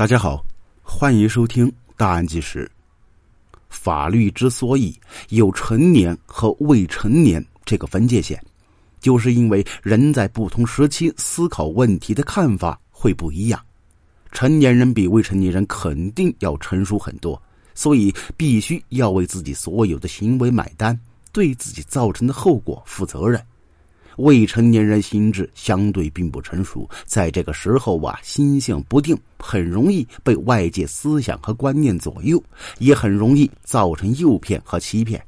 大家好，欢迎收听《大案纪实》。法律之所以有成年和未成年这个分界线，就是因为人在不同时期思考问题的看法会不一样。成年人比未成年人肯定要成熟很多，所以必须要为自己所有的行为买单，对自己造成的后果负责任。未成年人心智相对并不成熟，在这个时候啊，心性不定，很容易被外界思想和观念左右，也很容易造成诱骗和欺骗。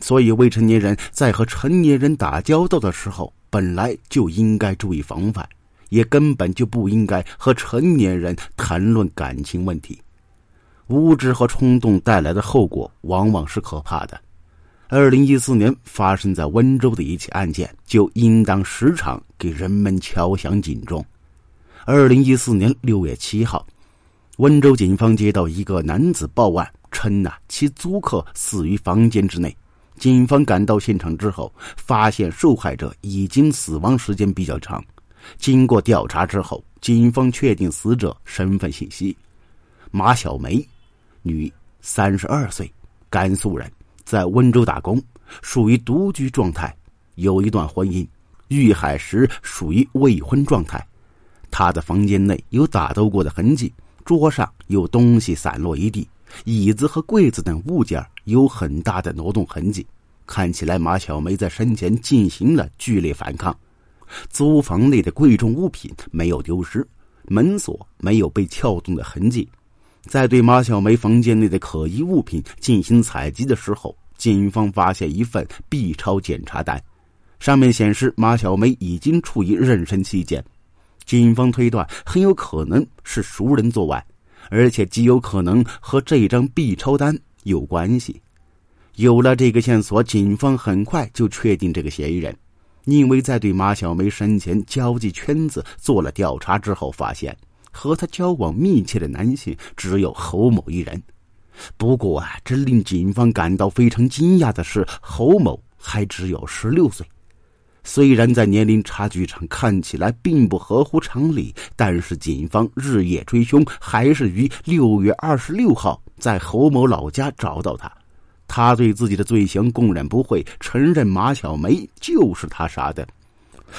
所以，未成年人在和成年人打交道的时候，本来就应该注意防范，也根本就不应该和成年人谈论感情问题。无知和冲动带来的后果，往往是可怕的。二零一四年发生在温州的一起案件，就应当时常给人们敲响警钟。二零一四年六月七号，温州警方接到一个男子报案，称呐其租客死于房间之内。警方赶到现场之后，发现受害者已经死亡时间比较长。经过调查之后，警方确定死者身份信息：马小梅，女，三十二岁，甘肃人。在温州打工，属于独居状态，有一段婚姻。遇害时属于未婚状态。他的房间内有打斗过的痕迹，桌上有东西散落一地，椅子和柜子等物件有很大的挪动痕迹，看起来马小梅在生前进行了剧烈反抗。租房内的贵重物品没有丢失，门锁没有被撬动的痕迹。在对马小梅房间内的可疑物品进行采集的时候，警方发现一份 B 超检查单，上面显示马小梅已经处于妊娠期间。警方推断很有可能是熟人作案，而且极有可能和这张 B 超单有关系。有了这个线索，警方很快就确定这个嫌疑人，因为在对马小梅生前交际圈子做了调查之后，发现。和他交往密切的男性只有侯某一人，不过啊，这令警方感到非常惊讶的是，侯某还只有十六岁。虽然在年龄差距上看起来并不合乎常理，但是警方日夜追凶，还是于六月二十六号在侯某老家找到他。他对自己的罪行供认不讳，承认马小梅就是他杀的。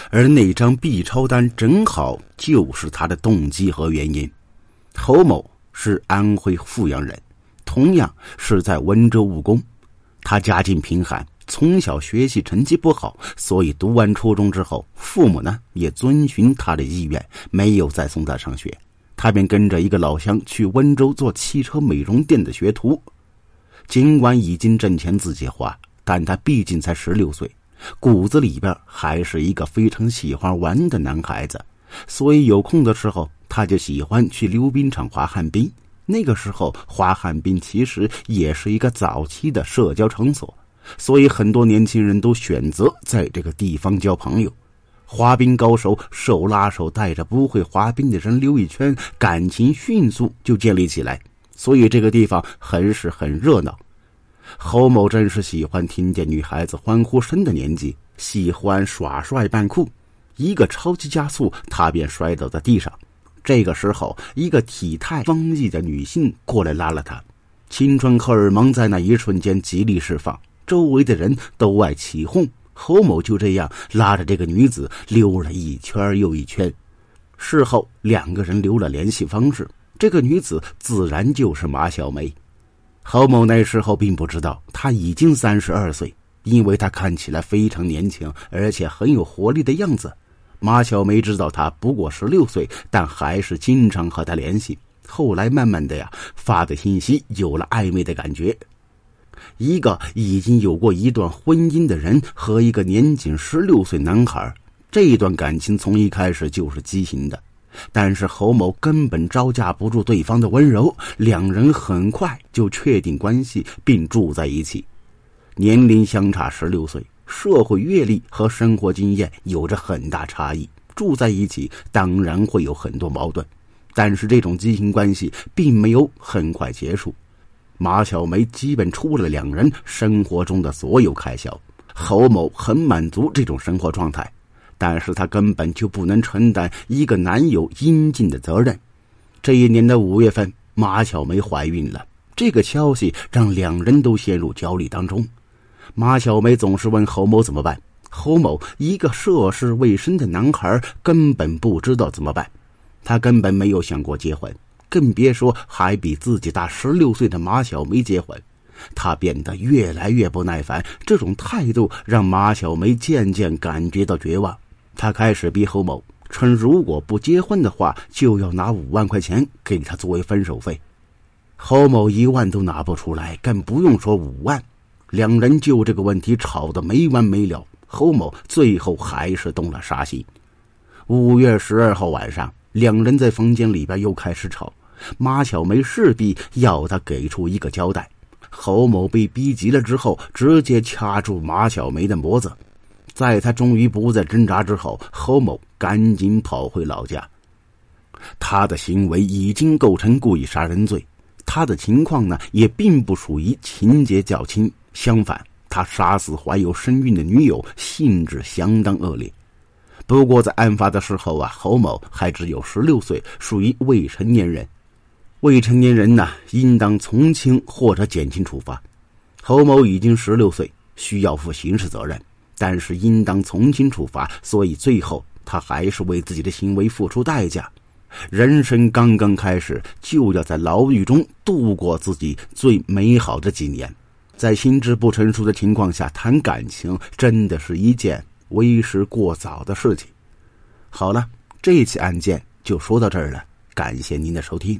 而那张 B 超单正好就是他的动机和原因。侯某是安徽阜阳人，同样是在温州务工。他家境贫寒，从小学习成绩不好，所以读完初中之后，父母呢也遵循他的意愿，没有再送他上学。他便跟着一个老乡去温州做汽车美容店的学徒。尽管已经挣钱自己花，但他毕竟才十六岁。骨子里边还是一个非常喜欢玩的男孩子，所以有空的时候他就喜欢去溜冰场滑旱冰。那个时候滑旱冰其实也是一个早期的社交场所，所以很多年轻人都选择在这个地方交朋友。滑冰高手手拉手带着不会滑冰的人溜一圈，感情迅速就建立起来，所以这个地方很是很热闹。侯某正是喜欢听见女孩子欢呼声的年纪，喜欢耍帅扮酷，一个超级加速，他便摔倒在地上。这个时候，一个体态丰腴的女性过来拉了他，青春荷尔蒙在那一瞬间极力释放，周围的人都爱起哄。侯某就这样拉着这个女子溜了一圈又一圈。事后，两个人留了联系方式，这个女子自然就是马小梅。侯某那时候并不知道他已经三十二岁，因为他看起来非常年轻，而且很有活力的样子。马小梅知道他不过十六岁，但还是经常和他联系。后来慢慢的呀，发的信息有了暧昧的感觉。一个已经有过一段婚姻的人和一个年仅十六岁男孩，这段感情从一开始就是畸形的。但是侯某根本招架不住对方的温柔，两人很快就确定关系，并住在一起。年龄相差十六岁，社会阅历和生活经验有着很大差异，住在一起当然会有很多矛盾。但是这种畸形关系并没有很快结束，马小梅基本出了两人生活中的所有开销，侯某很满足这种生活状态。但是他根本就不能承担一个男友应尽的责任。这一年的五月份，马小梅怀孕了。这个消息让两人都陷入焦虑当中。马小梅总是问侯某怎么办，侯某一个涉世未深的男孩根本不知道怎么办。他根本没有想过结婚，更别说还比自己大十六岁的马小梅结婚。他变得越来越不耐烦，这种态度让马小梅渐渐感觉到绝望。他开始逼侯某，称如果不结婚的话，就要拿五万块钱给他作为分手费。侯某一万都拿不出来，更不用说五万。两人就这个问题吵得没完没了。侯某最后还是动了杀心。五月十二号晚上，两人在房间里边又开始吵。马小梅势必要他给出一个交代。侯某被逼急了之后，直接掐住马小梅的脖子。在他终于不再挣扎之后，侯某赶紧跑回老家。他的行为已经构成故意杀人罪。他的情况呢，也并不属于情节较轻，相反，他杀死怀有身孕的女友，性质相当恶劣。不过，在案发的时候啊，侯某还只有十六岁，属于未成年人。未成年人呢，应当从轻或者减轻处罚。侯某已经十六岁，需要负刑事责任，但是应当从轻处罚，所以最后他还是为自己的行为付出代价。人生刚刚开始，就要在牢狱中度过自己最美好的几年。在心智不成熟的情况下谈感情，真的是一件为时过早的事情。好了，这起案件就说到这儿了，感谢您的收听。